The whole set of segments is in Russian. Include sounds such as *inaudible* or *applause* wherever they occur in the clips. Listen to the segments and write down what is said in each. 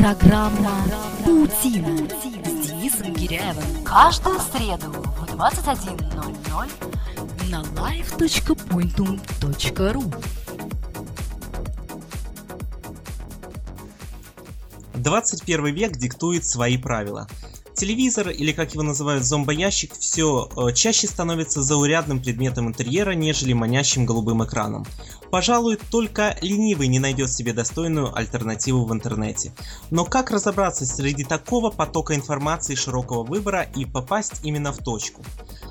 Программа «Паутина» с Денисом Гиряевым. Каждую среду в 21.00 на live.pointum.ru 21 век диктует свои правила. Телевизор, или как его называют зомбоящик, все э, чаще становится заурядным предметом интерьера, нежели манящим голубым экраном. Пожалуй, только ленивый не найдет себе достойную альтернативу в интернете. Но как разобраться среди такого потока информации широкого выбора и попасть именно в точку?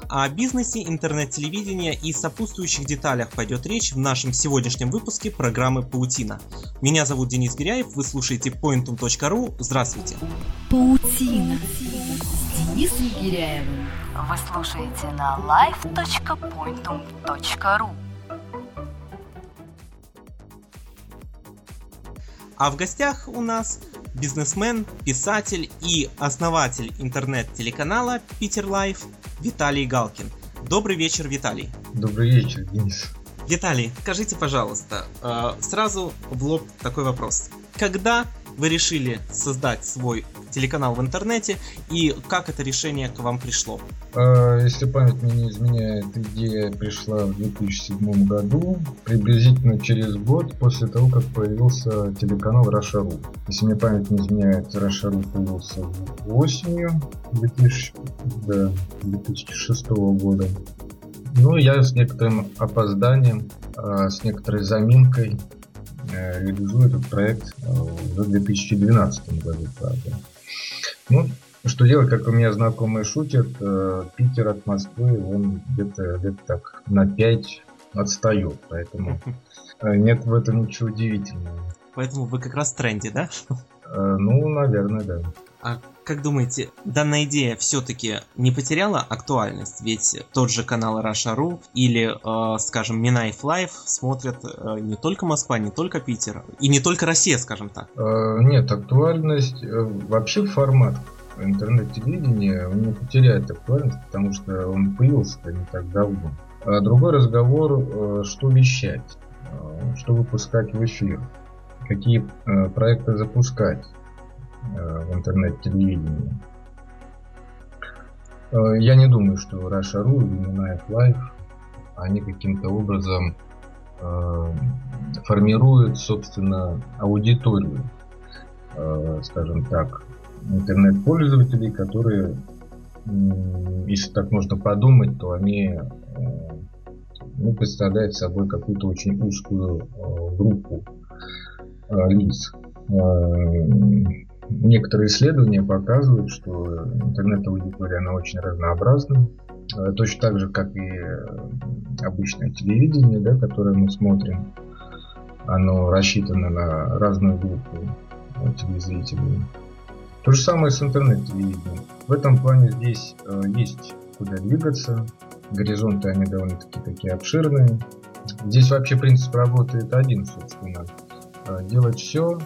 О бизнесе, интернет-телевидения и сопутствующих деталях пойдет речь в нашем сегодняшнем выпуске программы «Паутина». Меня зовут Денис Гиряев, вы слушаете pointum.ru. Здравствуйте. Паутина с Денисом Гиряевым. Вы слушаете на live.pointum.ru А в гостях у нас бизнесмен, писатель и основатель интернет-телеканала Питер Live Виталий Галкин. Добрый вечер, Виталий. Добрый вечер, Денис. Виталий, скажите, пожалуйста, э, сразу в лоб такой вопрос. Когда вы решили создать свой телеканал в интернете и как это решение к вам пришло? А, если память мне не изменяет, идея пришла в 2007 году, приблизительно через год после того, как появился телеканал Russia.ru. Если мне память не изменяет, Раша.ру появился осенью 2000, да, 2006 года. Ну, я с некоторым опозданием, а, с некоторой заминкой Э, реализую этот проект э, в 2012 году, правда. Ну, что делать, как у меня знакомые шутят, э, Питер от Москвы, он где-то где так на 5 отстает, поэтому *laughs* нет в этом ничего удивительного. Поэтому вы как раз в тренде, да? Ну, наверное, да. А как думаете, данная идея все-таки не потеряла актуальность? Ведь тот же канал Russia.ru или, э, скажем, Минайф Life смотрят э, не только Москва, не только Питер и не только Россия, скажем так. Э, нет, актуальность, э, вообще формат интернет-телевидения не потеряет актуальность, потому что он появился не так давно. А другой разговор, э, что вещать, э, что выпускать в эфир, какие э, проекты запускать в интернет-телевидении. Э, я не думаю, что Russia.ru или Minayef Life они каким-то образом э, формируют, собственно, аудиторию, скажем так, интернет-пользователей, которые, если так можно подумать, то они ну, представляют собой какую-то очень узкую группу лиц. Некоторые исследования показывают, что интернет-аудитория она очень разнообразна. Э, точно так же, как и э, обычное телевидение, да, которое мы смотрим. Оно рассчитано на разную группу э, телезрителей. То же самое с интернет-телевидением. В этом плане здесь есть куда двигаться. Горизонты они довольно-таки такие обширные. Здесь вообще принцип работает один, собственно. Делать все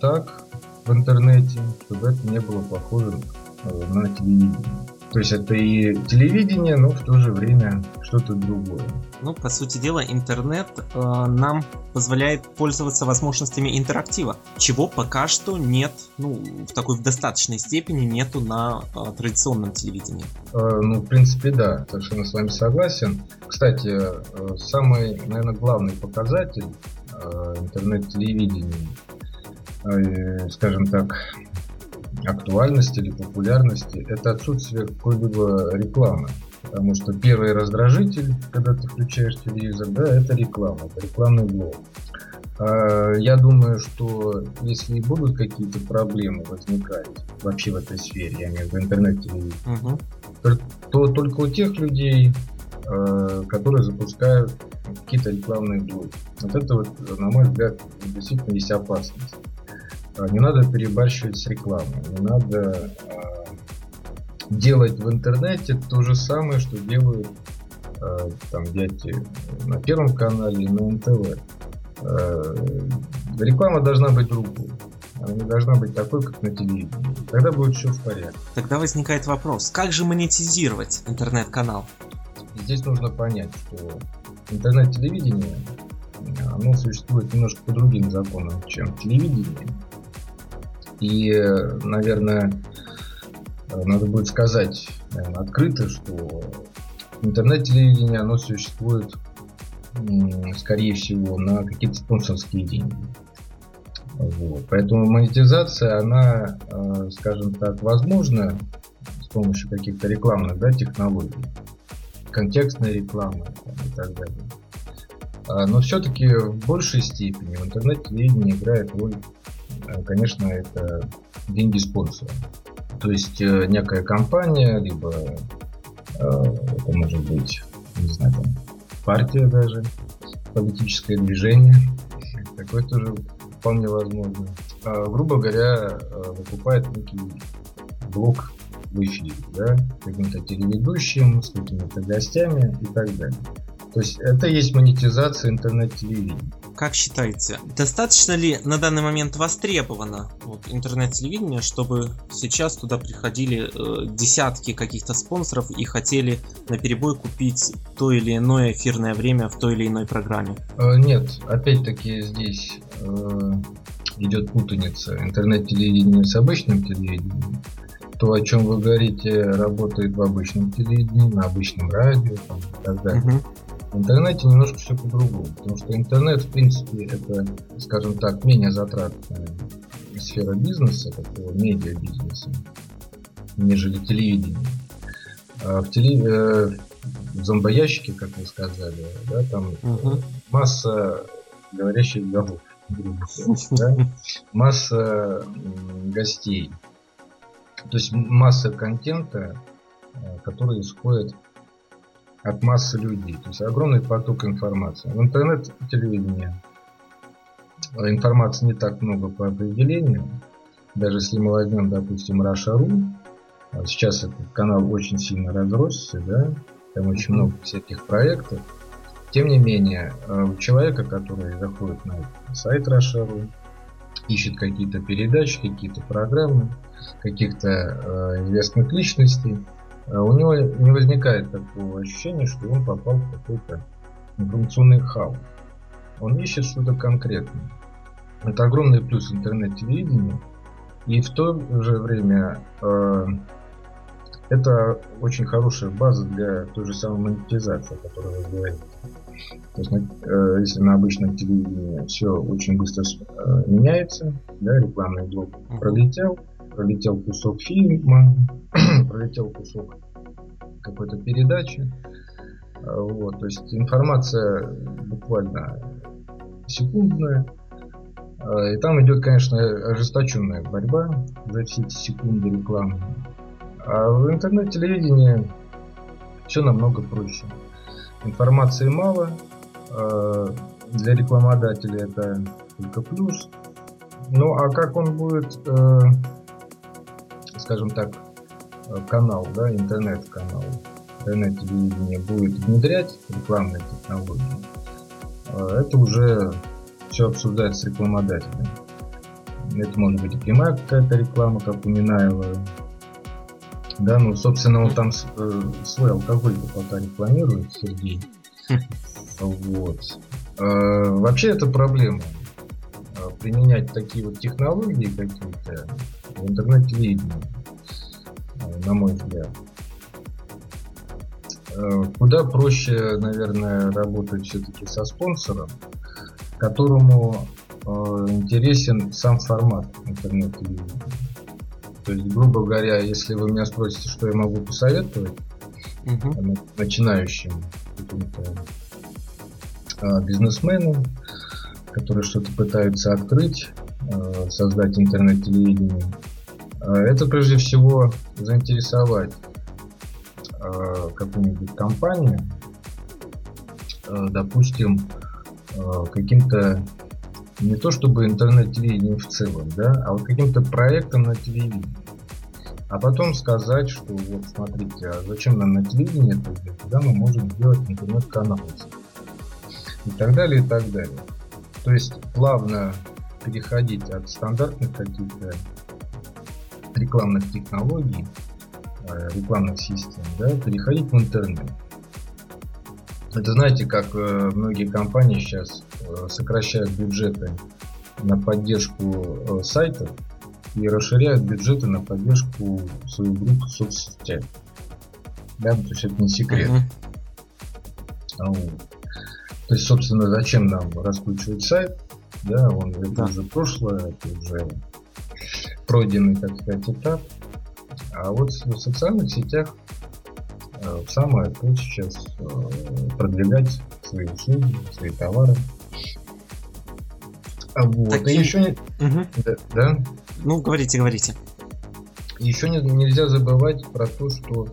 так, в интернете, чтобы это не было похоже э, на телевидение. То есть это и телевидение, но в то же время что-то другое. Ну, по сути дела, интернет э, нам позволяет пользоваться возможностями интерактива, чего пока что нет, ну, в такой в достаточной степени нету на э, традиционном телевидении. Э, ну, в принципе, да, совершенно с вами согласен. Кстати, э, самый, наверное, главный показатель э, интернет-телевидения скажем так, актуальности или популярности, это отсутствие какой-либо рекламы. Потому что первый раздражитель, когда ты включаешь телевизор, да, это реклама, это рекламный блок. А, я думаю, что если будут какие-то проблемы возникать вообще в этой сфере, я имею в виду интернет-телевидение, угу. то, то только у тех людей, э, которые запускают какие-то рекламные блоки. Вот это вот, на мой взгляд, действительно есть опасность. А, не надо перебарщивать с рекламой, не надо а, делать в интернете то же самое, что делают а, там дети на Первом канале и на НТВ. Реклама должна быть другой. Она не должна быть такой, как на телевидении. Тогда будет все в порядке. Тогда возникает вопрос, как же монетизировать интернет-канал? Здесь нужно понять, что интернет-телевидение оно существует немножко по другим законам, чем телевидение. И, наверное, надо будет сказать наверное, открыто, что интернет-телевидение, оно существует, скорее всего, на какие-то спонсорские деньги. Вот. Поэтому монетизация, она, э, скажем так, возможна с помощью каких-то рекламных да, технологий, контекстной рекламы и так далее. А, но все-таки в большей степени в интернет-телевидении играет роль, конечно, это деньги спонсора. То есть э, некая компания, либо это может быть, не знаю, там, партия даже, политическое движение. Такое тоже вполне возможно. А, грубо говоря, выкупает некий блок в эфире, да, каким-то телеведущим, с какими-то гостями и так далее. То есть это есть монетизация интернет-телевидения. Как считаете, достаточно ли на данный момент востребовано вот, интернет-телевидение, чтобы сейчас туда приходили э, десятки каких-то спонсоров и хотели на перебой купить то или иное эфирное время в той или иной программе? Э, нет, опять-таки здесь э, идет путаница интернет-телевидения с обычным телевидением. То, о чем вы говорите, работает в обычном телевидении, на обычном радио там, и так далее. Uh-huh. В интернете немножко все по-другому, потому что интернет, в принципе, это, скажем так, менее затратная сфера бизнеса, такого медиа-бизнеса, нежели телевидение. А в, теле, э, в зомбоящике, как вы сказали, да, там uh-huh. масса говорящих голов, да? масса гостей, то есть масса контента, э, который исходит от массы людей. То есть огромный поток информации. В интернет-телевидении информации не так много по определению. Даже если мы возьмем, допустим, Russia.ru, а сейчас этот канал очень сильно разросся, да, там очень много всяких проектов. Тем не менее, э, у человека, который заходит на сайт Russia.ru, ищет какие-то передачи, какие-то программы, каких-то э, известных личностей, у него не возникает такого ощущения, что он попал в какой-то информационный хаос. Он ищет что-то конкретное. Это огромный плюс интернет-телевидения. И в то же время э, это очень хорошая база для той же самой монетизации, о которой вы говорите. То есть, э, если на обычном телевидении все очень быстро э, меняется, да, рекламный блок пролетел, пролетел кусок фильма, *clears throat* пролетел кусок какой-то передачи. А, вот, то есть информация буквально секундная. А, и там идет, конечно, ожесточенная борьба за все эти секунды рекламы. А в интернет-телевидении все намного проще. Информации мало. А, для рекламодателя это только плюс. Ну а как он будет э, скажем так, канал, да, интернет-канал, интернет-телевидение будет внедрять рекламные технологии, а это уже все обсуждается с рекламодателем. Это может быть и прямая какая-то реклама, как у Минаева. Да, ну, собственно, он там э, свой алкоголь пока рекламирует, Сергей. Вот. Вообще это проблема. Применять такие вот технологии какие-то в интернет-телевидении на мой взгляд. Э, куда проще, наверное, работать все-таки со спонсором, которому э, интересен сам формат интернет-телевидения. То есть, грубо говоря, если вы меня спросите, что я могу посоветовать угу. начинающим каким-то бизнесменам, которые что-то пытаются открыть, создать интернет-телевидение, это прежде всего заинтересовать а, какую-нибудь компанию, а, допустим, каким-то не то чтобы интернет-телевидением в целом, да, а вот каким-то проектом на телевидении. А потом сказать, что вот смотрите, а зачем нам на телевидении это делать, когда мы можем сделать интернет-канал. И так далее, и так далее. То есть плавно переходить от стандартных каких-то рекламных технологий, э, рекламных систем, да, переходить в интернет. Это знаете, как э, многие компании сейчас э, сокращают бюджеты на поддержку сайтов и расширяют бюджеты на поддержку своих групп в соцсетях. Да, то есть это не секрет. Uh-huh. Вот. То есть, собственно, зачем нам раскручивать сайт? Да, он это да. уже прошлое, это уже пройденный, так сказать, этап. А вот в социальных сетях э, самое то сейчас э, продвигать свои услуги, свои товары. А вот. Таким... И еще не... Угу. Да, да? Ну, говорите, говорите. Еще не, нельзя забывать про то, что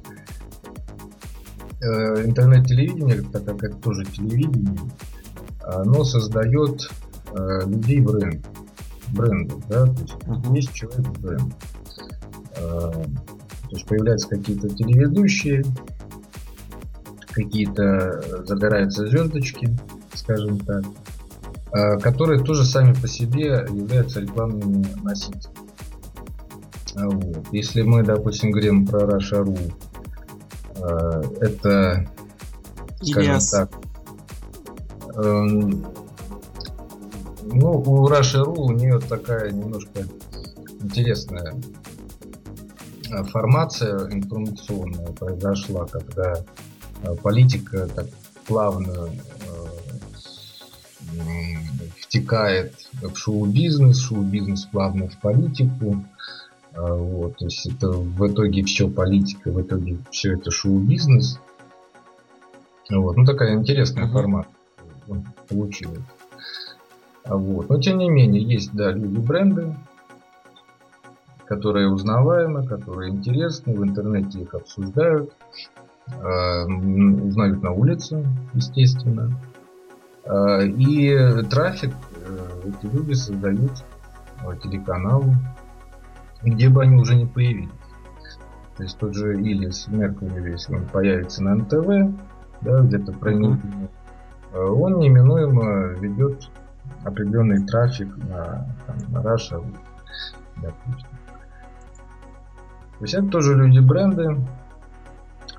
э, интернет-телевидение, так как это тоже телевидение, оно создает э, людей бренд. Бренды, да, то есть uh-huh. есть человек бренд. Э, то есть появляются какие-то телеведущие, какие-то загораются звездочки, скажем так, э, которые тоже сами по себе являются рекламными носителями. Вот. Если мы, допустим, говорим про Russia.ru, э, это, скажем Ильяс. так, эм, ну, у Russia.ru у нее такая немножко интересная э, формация информационная произошла, когда э, политика так плавно втекает в шоу-бизнес, шоу-бизнес плавно в политику. А, вот, то есть это в итоге все политика, в итоге все это шоу-бизнес. Вот, ну такая интересная формат получилась. А вот. Но тем не менее, есть, да, люди бренды, которые узнаваемы, которые интересны, в интернете их обсуждают, э, узнают на улице, естественно. Э, и трафик э, эти люди создают э, телеканалу, где бы они уже не появились. То есть тот же Ильяс Меркель, если он появится на НТВ, да, где-то про mm-hmm. он неминуемо ведет определенный трафик на, там, на Russia, допустим. То есть это тоже люди бренды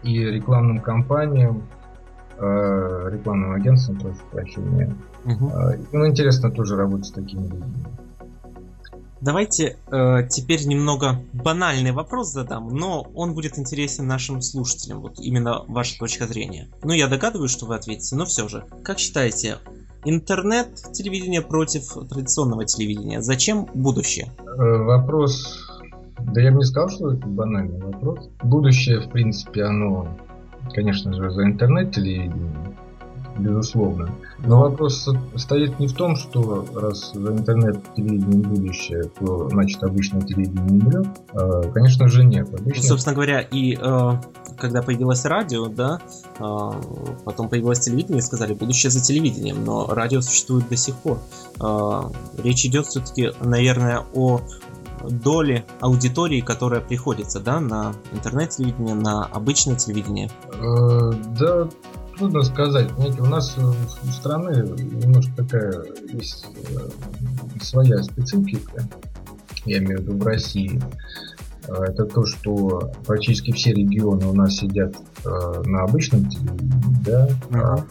и рекламным кампаниям, э, рекламным агентствам, прошу прощения. Угу. Э, ну, интересно тоже работать с такими людьми. Давайте э, теперь немного банальный вопрос задам, но он будет интересен нашим слушателям, вот именно ваша точка зрения. Ну, я догадываюсь, что вы ответите, но все же. Как считаете, интернет-телевидение против традиционного телевидения? Зачем будущее? Э, вопрос... Да я бы не сказал, что это банальный вопрос. Будущее, в принципе, оно, конечно же, за интернет-телевидением безусловно. Но вопрос стоит не в том, что раз за интернет-телевидение будущее, то значит обычное телевидение умрет. А, конечно же нет. Обычно... Ну, собственно говоря, и э, когда появилось радио, да, э, потом появилось телевидение, сказали будущее за телевидением, но радио существует до сих пор. Э, речь идет все-таки, наверное, о доли аудитории, которая приходится, да, на интернет-телевидение, на обычное телевидение? Э, да, трудно сказать. Понимаете, у нас у страны немножко такая есть э, своя специфика, я имею в виду в России. Э, это то, что практически все регионы у нас сидят э, на обычном телевидении, да, а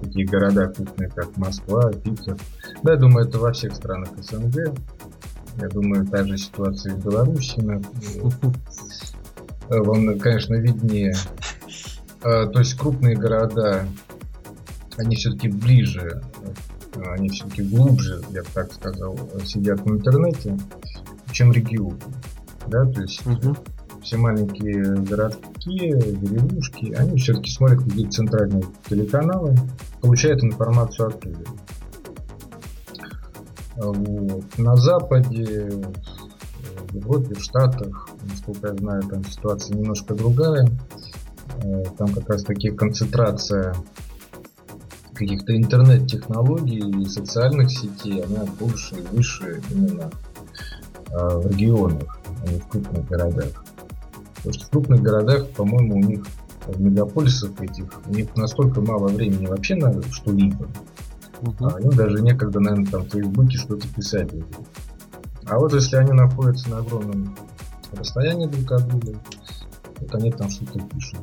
такие города крупные, как Москва, Питер. Да, я думаю, это во всех странах СНГ. Я думаю, та же ситуация в Беларуси. *laughs* Вам, конечно, виднее а, то есть крупные города, они все-таки ближе, они все-таки глубже, я бы так сказал, сидят в интернете, чем регионы. Да, то есть угу. все маленькие городки, деревушки, они все-таки смотрят какие-то центральные телеканалы, получают информацию оттуда. Вот. На Западе, в Европе, в Штатах, насколько я знаю, там ситуация немножко другая. Э, там как раз таки концентрация каких-то интернет-технологий и социальных сетей, она больше и выше именно э, в регионах, а не в крупных городах. Потому что в крупных городах, по-моему, у них в мегаполисах этих, у них настолько мало времени вообще на что-либо, uh-huh. а им даже некогда, наверное, там в Фейсбуке что-то писать. А вот если они находятся на огромном расстоянии друг от друга, вот они там что-то пишут,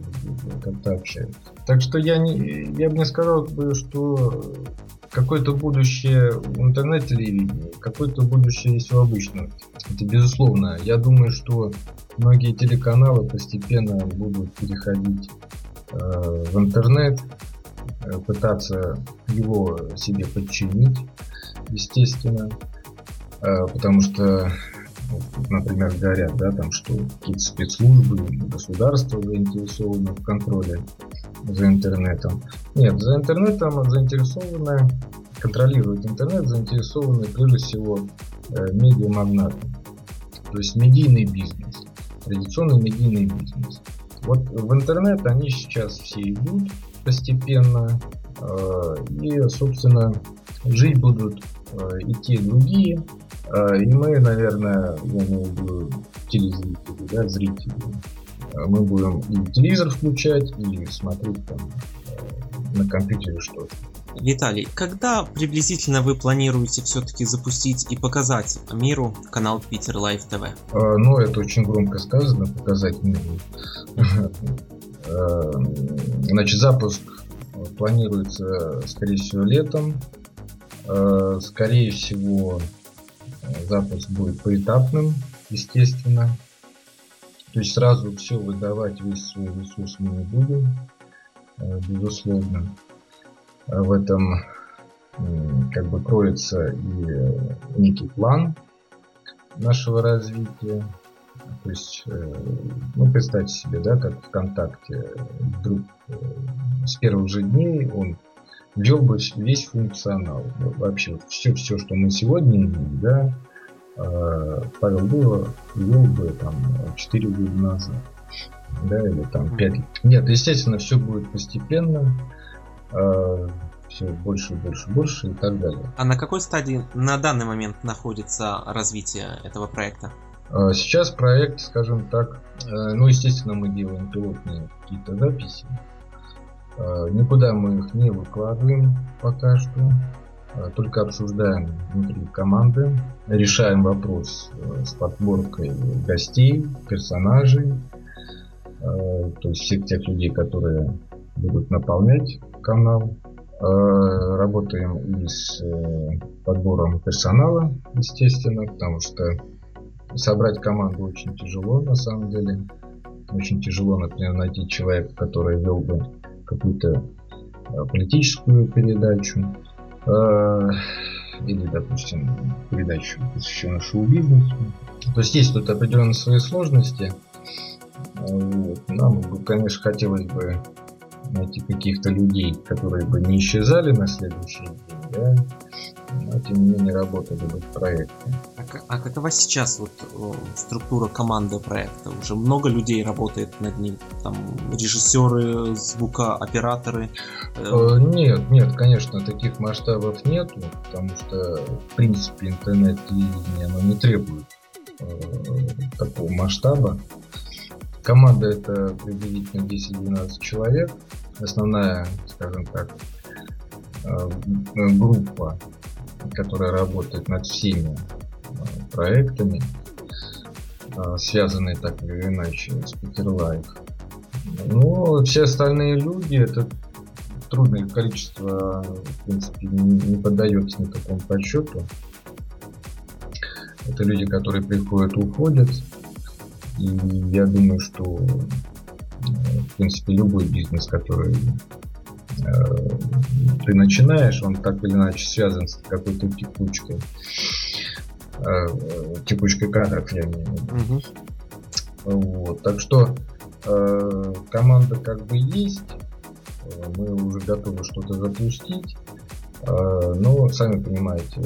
как-то общаются. Так что я, не, я бы не сказал, что какое-то будущее в интернет-телевидении, какое-то будущее есть у обычного. Это безусловно. Я думаю, что многие телеканалы постепенно будут переходить э, в интернет, э, пытаться его себе подчинить, естественно, э, потому что например, говорят, да, там, что какие-то спецслужбы, государство заинтересованы в контроле за интернетом. Нет, за интернетом заинтересованы, контролируют интернет, заинтересованы прежде всего э, медиамагнаты. То есть медийный бизнес, традиционный медийный бизнес. Вот в интернет они сейчас все идут постепенно, э, и, собственно, жить будут э, и те, и другие, и мы, наверное, я имею в виду телезрители, да, зрители, мы будем и телевизор включать, и смотреть там на компьютере что-то. Виталий, когда приблизительно вы планируете все-таки запустить и показать миру канал Питер Лайв ТВ? Ну, это очень громко сказано, показать миру. Значит, запуск планируется, скорее всего, летом. Э, скорее всего, запуск будет поэтапным, естественно. То есть сразу все выдавать, весь свой ресурс мы не будем, э, безусловно. В этом как бы кроется и некий план нашего развития. То есть, э, ну, представьте себе, да, как ВКонтакте вдруг с первых же дней он ввел бы весь функционал. Вообще все, все, что мы сегодня имеем, да, э, Павел Дулов ввел бы там 4 года назад. Да, или там 5 лет. Нет, естественно, все будет постепенно. Э, все больше, больше, больше и так далее. А на какой стадии на данный момент находится развитие этого проекта? Э, сейчас проект, скажем так, ну, естественно, мы делаем пилотные какие-то записи, Э, никуда мы их не выкладываем пока что. Э, только обсуждаем внутри команды. Решаем вопрос э, с подборкой гостей, персонажей. То есть всех тех людей, которые будут наполнять канал. Работаем и с подбором персонала, естественно, потому что собрать команду очень тяжело на самом деле. Очень тяжело, например, найти человека, который вел бы какую-то э, политическую передачу э, или, допустим, передачу, посвященную шоу-бизнесу. То есть есть тут определенные свои сложности. Вот. Нам, конечно, хотелось бы найти каких-то людей, которые бы не исчезали на следующий день, да, но тем не менее работали бы в проекте. А, а какова сейчас вот структура команды проекта? Уже много людей работает над ним? Там режиссеры, звукооператоры? Э, э, нет, нет, конечно, таких масштабов нету, потому что в принципе интернет-телевидение оно не требует э, такого масштаба. Команда это приблизительно 10-12 человек. Основная, скажем так, э, группа, которая работает над всеми э, проектами, э, связанные так или иначе с Life. Ну, все остальные люди, это трудное количество, в принципе, не, поддается никакому подсчету. Это люди, которые приходят, уходят. И я думаю, что в принципе любой бизнес, который э, ты начинаешь, он так или иначе связан с какой-то текучкой. Э, текучкой кадров, я имею в виду. Угу. Вот. Так что э, команда как бы есть, мы уже готовы что-то запустить. Э, но, сами понимаете,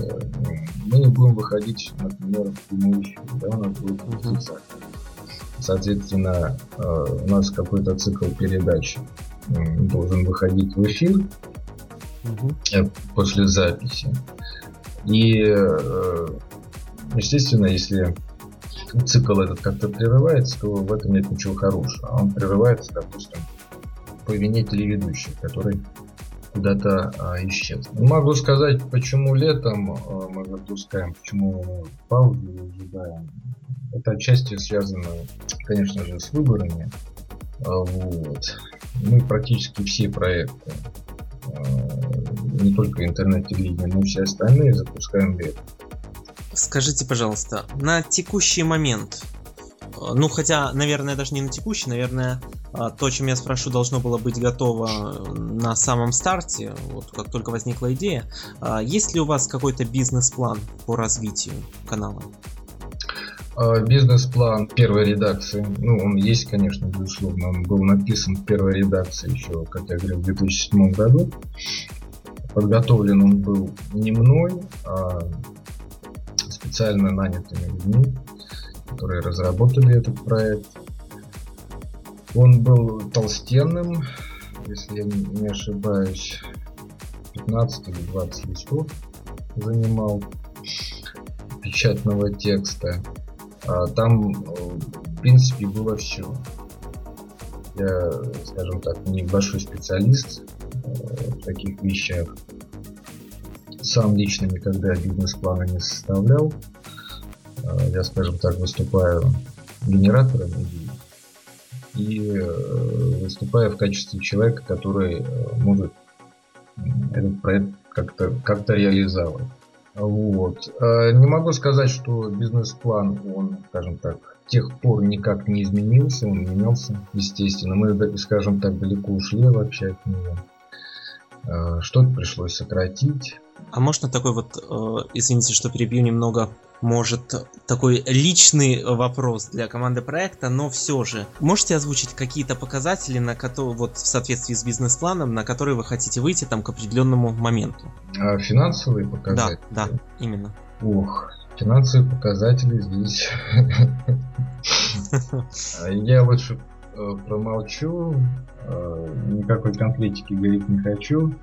мы не будем выходить, например, в прямой эфир, да, у нас будет uh Соответственно, э, у нас какой-то цикл передач должен выходить в эфир угу. после записи. И, э, естественно, если цикл этот как-то прерывается, то в этом нет ничего хорошего. Он прерывается, допустим, по вине телеведущих, который куда-то а, исчез. Могу сказать, почему летом а, мы запускаем, почему паузу ожидаем. Это отчасти связано, конечно же, с выборами. А, вот. Мы практически все проекты а, не только интернет-телевидение, но и все остальные запускаем бета. Скажите, пожалуйста, на текущий момент, э, ну хотя, наверное, даже не на текущий, наверное, то, чем я спрошу, должно было быть готово на самом старте, вот как только возникла идея. Есть ли у вас какой-то бизнес-план по развитию канала? А, бизнес-план первой редакции, ну, он есть, конечно, безусловно, он был написан в первой редакции еще, как я говорил, в 2007 году. Подготовлен он был не мной, а специально нанятыми людьми, которые разработали этот проект. Он был толстенным, если я не ошибаюсь, 15 или 20 листов занимал печатного текста. А, там, в принципе, было все. Я, скажем так, небольшой специалист э, в таких вещах. Сам лично никогда бизнес-плана не составлял. А, я, скажем так, выступаю генератором идей и э, выступаю в качестве человека, который э, может этот проект как-то как реализовать. Вот. Э, не могу сказать, что бизнес-план, он, скажем так, тех пор никак не изменился, он менялся, естественно. Мы, скажем так, далеко ушли вообще от него. Э, что-то пришлось сократить. А можно такой вот, э, извините, что перебью немного, может, такой личный вопрос для команды проекта, но все же, можете озвучить какие-то показатели, на которые, вот в соответствии с бизнес-планом, на которые вы хотите выйти там к определенному моменту? А финансовые показатели? Да, да, именно. Ох, финансовые показатели здесь. Я лучше э, промолчу, э, никакой конкретики говорить не хочу.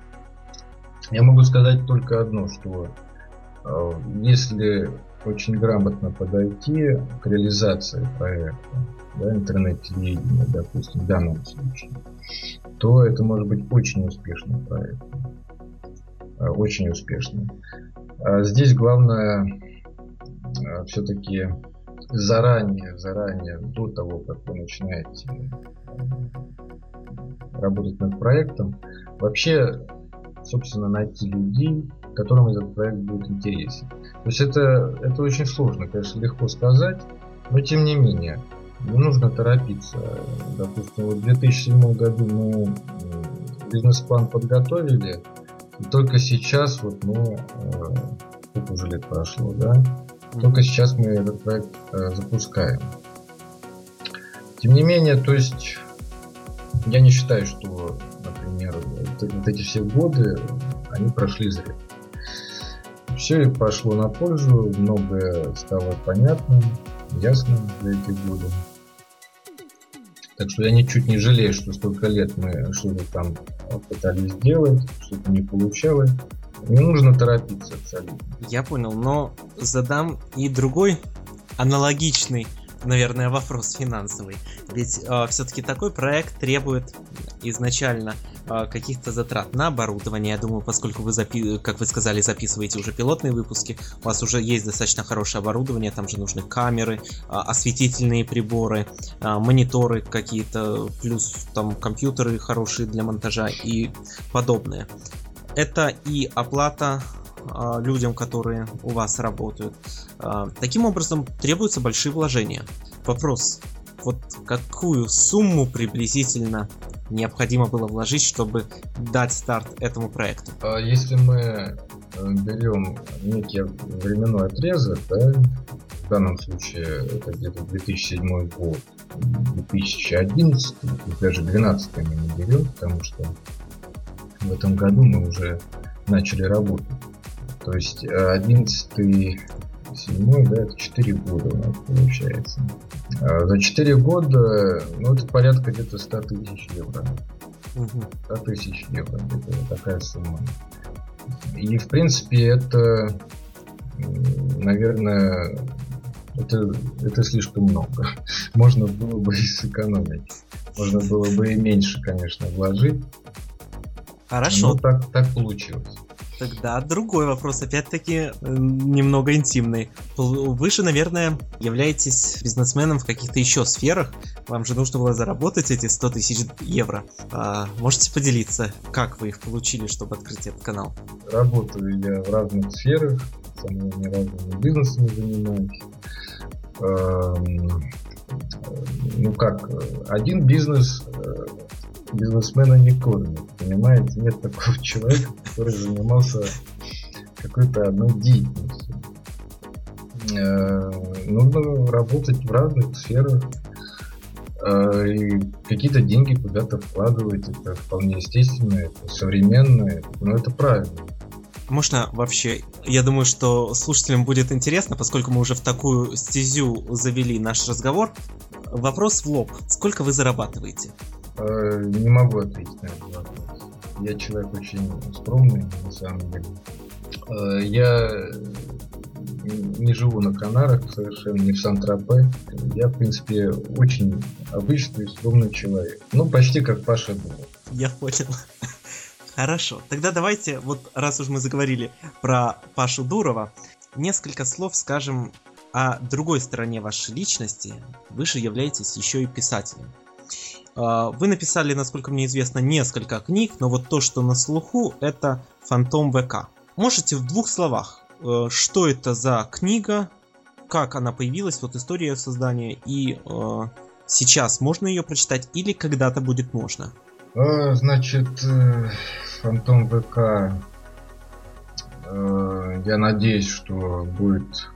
Я могу сказать только одно, что э, если очень грамотно подойти к реализации проекта, да, интернет-телевидения, допустим, в данном случае, то это может быть очень успешный проект. Э, очень успешный. А здесь главное э, все-таки заранее, заранее, до того, как вы начинаете работать над проектом, вообще собственно, найти людей, которым этот проект будет интересен. То есть это, это очень сложно, конечно, легко сказать, но тем не менее, не нужно торопиться. Допустим, вот в 2007 году мы бизнес-план подготовили, и только сейчас, вот, ну, э, сколько уже лет прошло, да, только сейчас мы этот проект э, запускаем. Тем не менее, то есть я не считаю, что например, вот эти все годы, они прошли зря. Все пошло на пользу, многое стало понятно, ясно за эти годы. Так что я ничуть не жалею, что столько лет мы что-то там пытались сделать, что-то не получалось. Не нужно торопиться абсолютно. Я понял, но задам и другой аналогичный наверное, вопрос финансовый. Ведь э, все-таки такой проект требует изначально э, каких-то затрат на оборудование. Я думаю, поскольку вы, запи- как вы сказали, записываете уже пилотные выпуски, у вас уже есть достаточно хорошее оборудование, там же нужны камеры, э, осветительные приборы, э, мониторы какие-то, плюс там компьютеры хорошие для монтажа и подобное. Это и оплата людям, которые у вас работают. А, таким образом, требуются большие вложения. Вопрос, вот какую сумму приблизительно необходимо было вложить, чтобы дать старт этому проекту? А если мы э, берем некий временной отрезок, да, в данном случае это где-то 2007 год, 2011, даже 2012 мы не берем, потому что в этом году мы уже начали работать. То есть 11 седьмой, да, это 4 года у нас получается. А за 4 года, ну, это порядка где-то 100 тысяч евро. Угу. 100 тысяч евро, где-то такая сумма. И, в принципе, это, наверное, это, это слишком много. *laughs* Можно было бы и сэкономить. Можно было бы и меньше, конечно, вложить. Хорошо. Но так, так получилось. Тогда другой вопрос, опять-таки, немного интимный. Вы же, наверное, являетесь бизнесменом в каких-то еще сферах. Вам же нужно было заработать эти 100 тысяч евро. А, можете поделиться, как вы их получили, чтобы открыть этот канал? Работаю я в разных сферах, самыми разными бизнесами занимаюсь. Эм, ну как, один бизнес э, бизнесмена не кормит, понимаете? Нет такого *laughs* человека, который занимался какой-то одной деятельностью. Э, нужно работать в разных сферах, э, и какие-то деньги куда-то вкладывать, это вполне естественно, это современно, но это правильно. Можно вообще, я думаю, что слушателям будет интересно, поскольку мы уже в такую стезю завели наш разговор. Вопрос в лоб. Сколько вы зарабатываете? Э, не могу ответить на этот вопрос. Я человек очень скромный, на самом деле. Э, я не живу на Канарах совершенно, не в Сан-Тропе. Я, в принципе, очень обычный, скромный человек. Ну, почти как Паша был. Я понял. Хорошо, тогда давайте, вот раз уж мы заговорили про Пашу Дурова, несколько слов скажем о другой стороне вашей личности. Вы же являетесь еще и писателем. А, вы написали, насколько мне известно, несколько книг, но вот то, что на слуху, это «Фантом ВК». Можете в двух словах, э, что это за книга, как она появилась, вот история создания, и э, сейчас можно ее прочитать или когда-то будет можно? А, значит, э, Фантом ВК. Э, я надеюсь, что будет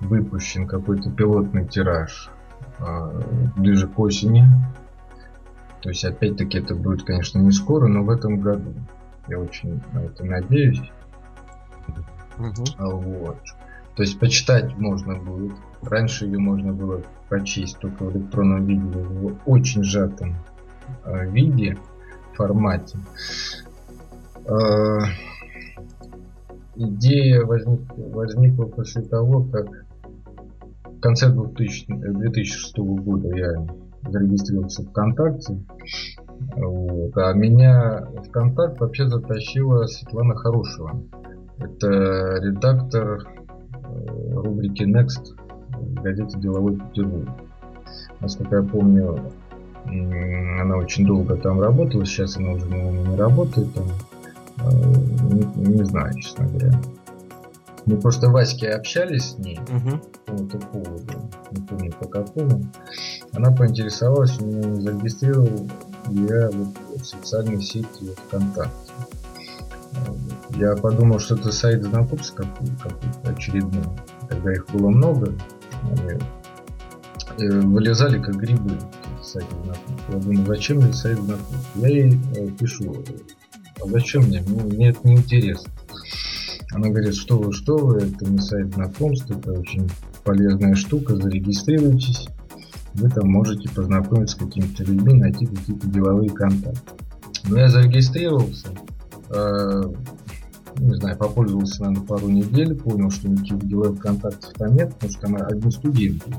выпущен какой-то пилотный тираж э, ближе к осени. То есть, опять-таки, это будет, конечно, не скоро, но в этом году. Я очень на это надеюсь. Угу. Вот. То есть почитать можно будет. Раньше ее можно было прочесть только в электронном виде, в очень сжатом э, виде, формате. Э, идея возник, возникла после того, как в конце 2000, 2006 года я зарегистрировался ВКонтакте. Вот, а меня ВКонтакт вообще затащила Светлана Хорошева. Это редактор э, рубрики Next в газете «Деловой Петербург». Насколько я помню, она очень долго там работала, сейчас она уже, наверное, не работает там. Э, не, не знаю, честно говоря. Мы просто Ваське общались с ней угу. по какому-то поводу, не помню по какому. Она поинтересовалась, у меня зарегистрировал я вот в социальной сети ВКонтакте. Я подумал, что это сайт знакомств какой-то, какой очередной. Тогда их было много. Они э, вылезали как грибы сайт знакомств. Я думаю, зачем мне сайт знакомств? Я ей э, пишу, а зачем? Мне, мне это не интересно. Она говорит, что вы, что вы, это не сайт знакомств, это очень полезная штука, зарегистрируйтесь. Вы там можете познакомиться с какими-то людьми, найти какие-то деловые контакты. Но я зарегистрировался, э, не знаю, попользовался, наверное, пару недель, понял, что никаких деловых контактов там нет, потому что там одни студенты.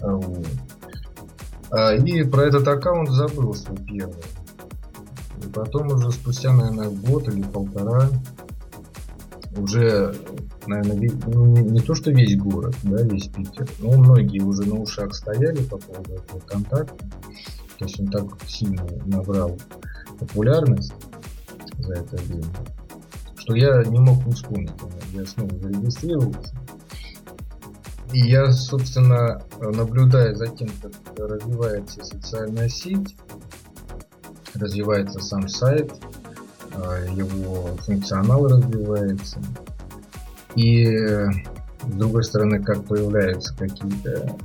Вот. А, и про этот аккаунт забыл свой первый. И потом уже спустя, наверное, год или полтора уже, наверное, ну, не, не то, что весь город, да, весь Питер, но многие уже на ушах стояли по поводу этого контакта. То есть он так сильно набрал популярность за это время, что я не мог не вспомнить. Я снова зарегистрировался. И я, собственно, наблюдая за тем, как развивается социальная сеть, развивается сам сайт, его функционал развивается. И с другой стороны, как появляются какие-то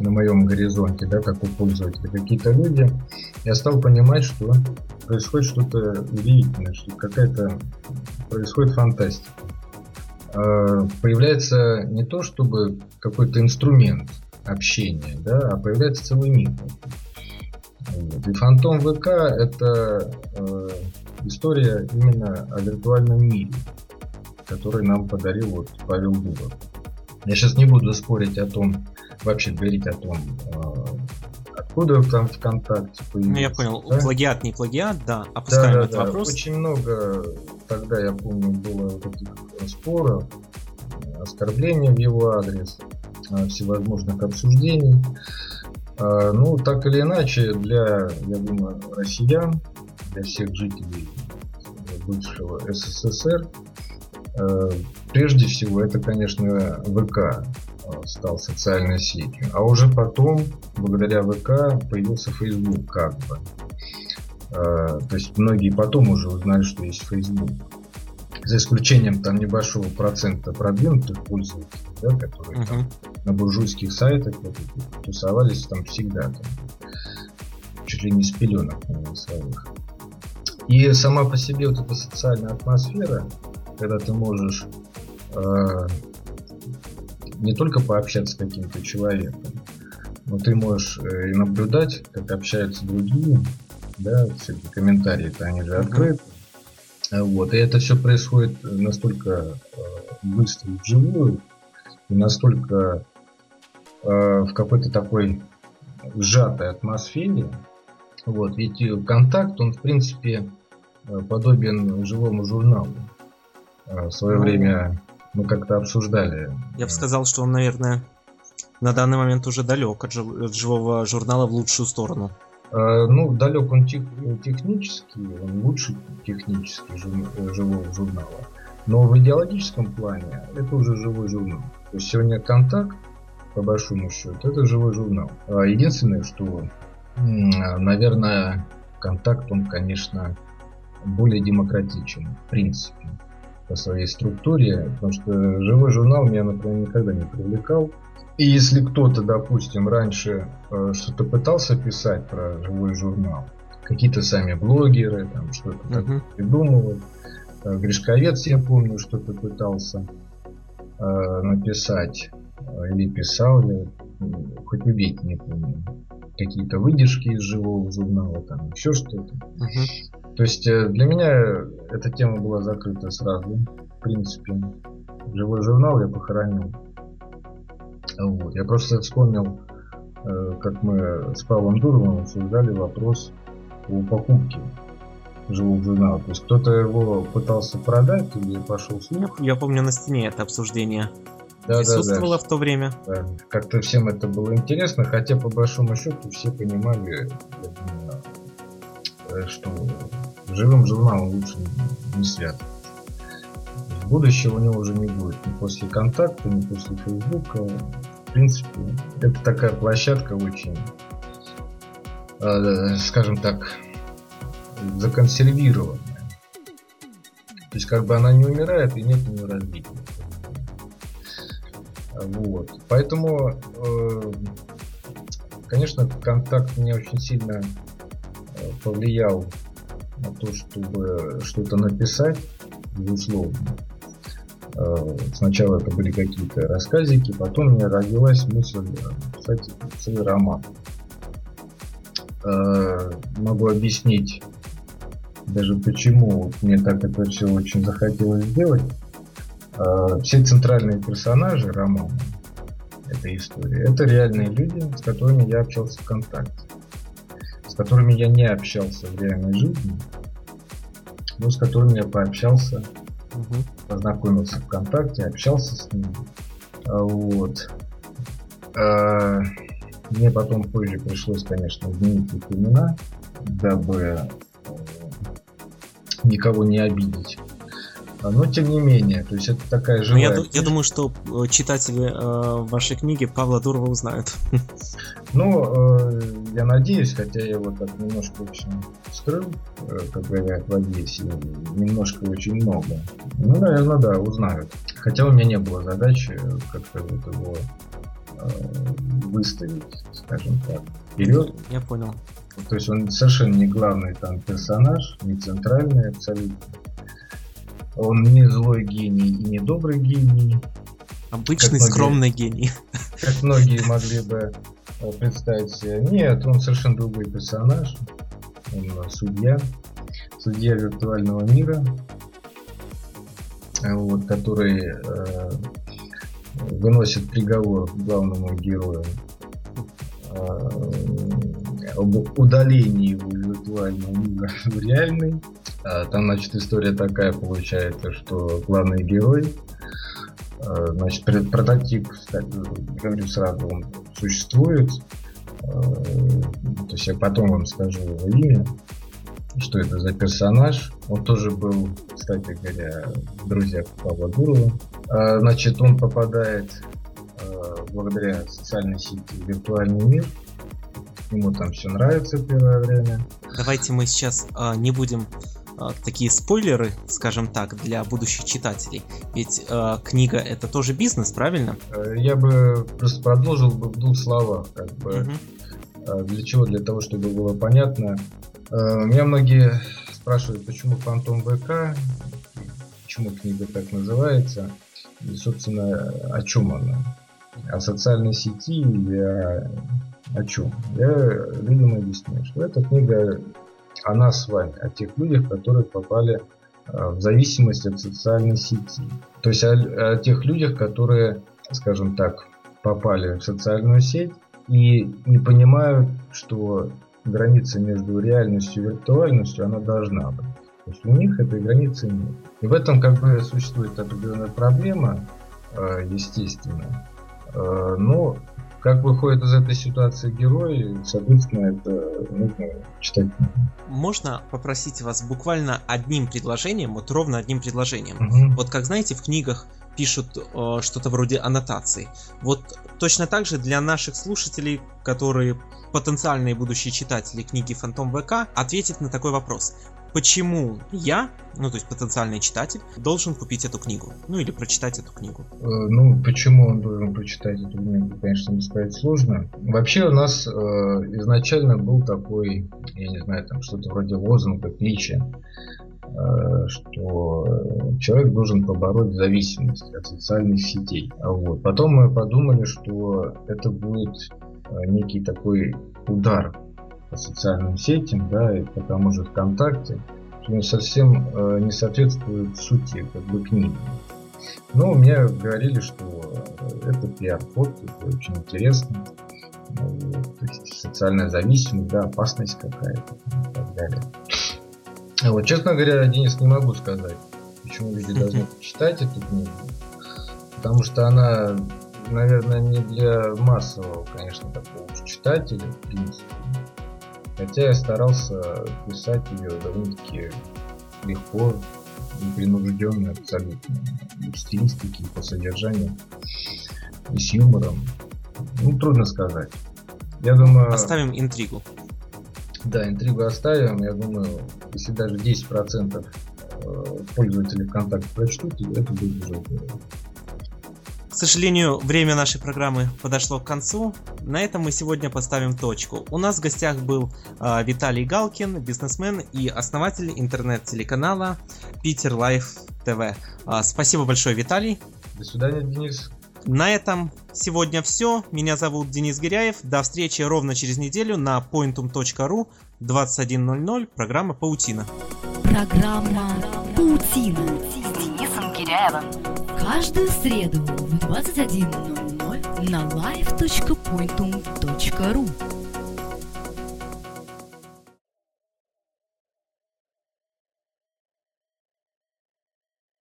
на моем горизонте, да, как у пользователя, какие-то люди, я стал понимать, что происходит что-то удивительное, что какая-то происходит фантастика. Э, появляется не то чтобы какой-то инструмент общения, да, а появляется целый мир. И Фантом ВК это э, история именно о виртуальном мире, который нам подарил вот Павел Я сейчас не буду спорить о том, вообще говорить о том, э, откуда там ВКонтакте появился. Ну, я понял. Да? Плагиат, не плагиат, да. Опускаем да, да, этот да. вопрос. Очень много тогда, я помню, было таких споров, оскорблений в его адрес, всевозможных обсуждений. Ну, так или иначе, для, я думаю, россиян, для всех жителей бывшего СССР, прежде всего, это, конечно, ВК стал социальной сетью. А уже потом, благодаря ВК, появился Facebook как бы. То есть многие потом уже узнали, что есть Facebook. За исключением там небольшого процента продвинутых пользователей, да, которые uh-huh. там, на буржуйских сайтах вот, тусовались там всегда, там, чуть ли не с пеленок наверное, своих. И сама по себе вот эта социальная атмосфера, когда ты можешь э, не только пообщаться с каким-то человеком, но ты можешь э, и наблюдать, как общаются другие, да, все эти комментарии-то они же открыты. Вот, и это все происходит настолько э, быстро и вживую, и настолько э, в какой-то такой сжатой атмосфере. Вот, ведь контакт, он в принципе подобен живому журналу. В свое ну, время мы как-то обсуждали. Я бы сказал, что он, наверное, на данный момент уже далек от, жив... от живого журнала в лучшую сторону. Э, ну, далек он тех... технически, он лучше технически жив... живого журнала. Но в идеологическом плане это уже живой журнал. То есть сегодня контакт, по большому счету, это живой журнал. А единственное, что, наверное, контакт, он, конечно, более демократичен, в принципе по своей структуре, потому что живой журнал меня, например, никогда не привлекал. И если кто-то, допустим, раньше э, что-то пытался писать про живой журнал, какие-то сами блогеры, там что-то uh-huh. придумывают, э, Гришковец, я помню, что-то пытался э, написать, э, или писал, я хоть убейте, не помню, какие-то выдержки из живого журнала, там еще что-то. Uh-huh. То есть э, для меня эта тема была закрыта сразу, в принципе. Живой журнал я похоронил. Вот. Я просто вспомнил, э, как мы с Павлом Дуровым обсуждали вопрос о покупке живого журнала. То есть кто-то его пытался продать или пошел слух. Я помню на стене это обсуждение да, присутствовало да, да. в то время. Да. Как-то всем это было интересно, хотя по большому счету все понимали, что живым журналом лучше не связываться. Будущего у него уже не будет ни после контакта, ни после Фейсбука. В принципе, это такая площадка очень, э, скажем так, законсервированная. То есть как бы она не умирает и нет у нее развития. Вот. Поэтому, э, конечно, контакт меня очень сильно э, повлиял на то, чтобы что-то написать, безусловно. Э, сначала это были какие-то рассказики, потом у меня родилась мысль написать целый роман. Э, могу объяснить даже почему мне так это все очень захотелось сделать. Э, все центральные персонажи романа этой истории это реальные люди, с которыми я общался в ВКонтакте которыми я не общался в реальной жизни, но с которыми я пообщался. Познакомился ВКонтакте, общался с ними. А, вот. А, мне потом позже пришлось, конечно, изменить их имена, дабы э, никого не обидеть. А, но тем не менее, то есть это такая живая... Ну, я, я думаю, что э, читатели э, вашей книги Павла Дурова узнают. *laughs* Ну, э, я надеюсь, хотя я его так немножко, общем, скрыл, э, как говорят в Одессе, немножко очень много. Ну, наверное, да, узнают. Хотя у меня не было задачи как-то вот его э, выставить, скажем так, вперед. Я понял. То есть он совершенно не главный там персонаж, не центральный абсолютно. Он не злой гений и не добрый гений. Обычный скромный многие, гений. Как многие могли бы э, представить. Нет, он совершенно другой персонаж. Он э, судья. Судья виртуального мира. Э, вот, который э, выносит приговор главному герою. Э, об удалении его виртуального мира *laughs* в реальный. А, там, значит, история такая получается, что главный герой, значит, прототип, говорю сразу, он существует. А, то есть я потом вам скажу его имя, что это за персонаж. Он тоже был, кстати говоря, в друзьях Павла Дурова. Значит, он попадает благодаря социальной сети в виртуальный мир. Ему там все нравится первое время. Давайте мы сейчас э, не будем э, такие спойлеры, скажем так, для будущих читателей. Ведь э, книга это тоже бизнес, правильно? Э, я бы просто продолжил бы в двух словах, как бы. Угу. Для чего? Для того, чтобы было понятно. Меня многие спрашивают, почему Фантом ВК, почему книга так называется, и, собственно, о чем она о социальной сети или о, о чем. Я людям объясню, что эта книга о нас с вами, о тех людях, которые попали э, в зависимость от социальной сети. То есть о, о тех людях, которые, скажем так, попали в социальную сеть и не понимают, что граница между реальностью и виртуальностью, она должна быть. То есть у них этой границы нет. И в этом как бы существует определенная проблема, э, естественно. Э, но как выходит из этой ситуации герой, соответственно, это нужно читать. Можно попросить вас буквально одним предложением, вот ровно одним предложением. Угу. Вот как знаете, в книгах пишут э, что-то вроде аннотации. Вот точно так же для наших слушателей, которые потенциальные будущие читатели книги Фантом ВК, ответить на такой вопрос почему я, ну то есть потенциальный читатель, должен купить эту книгу, ну или прочитать эту книгу? Э, ну, почему он должен прочитать эту книгу, конечно, не сказать сложно. Вообще у нас э, изначально был такой, я не знаю, там что-то вроде лозунга, клича, э, что человек должен побороть зависимость от социальных сетей. А вот. Потом мы подумали, что это будет э, некий такой удар по социальным сетям, да, и по тому же ВКонтакте, что не совсем э, не соответствует сути как бы книги. Но мне говорили, что э, это пиар-ход, это очень интересно. Вот, то есть социальная зависимость, да, опасность какая-то и так далее. А вот, честно говоря, Денис, не могу сказать, почему люди должны *laughs* читать эту книгу. Потому что она, наверное, не для массового, конечно, такого читателя, в принципе. Хотя я старался писать ее довольно-таки легко, непринужденно абсолютно. И в стилистике, и по содержанию, и с юмором. Ну, трудно сказать. Я думаю... Оставим интригу. Да, интригу оставим. Я думаю, если даже 10% э, пользователей ВКонтакте прочтут, это будет уже к сожалению, время нашей программы подошло к концу. На этом мы сегодня поставим точку. У нас в гостях был э, Виталий Галкин, бизнесмен и основатель интернет-телеканала Питер Live ТВ. Э, спасибо большое, Виталий. До свидания, Денис. На этом сегодня все. Меня зовут Денис Гиряев. До встречи ровно через неделю на pointum.ru 21.00. Программа «Паутина». Программа «Паутина» с Денисом Гиряевым каждую среду в 21.00 на live.pointum.ru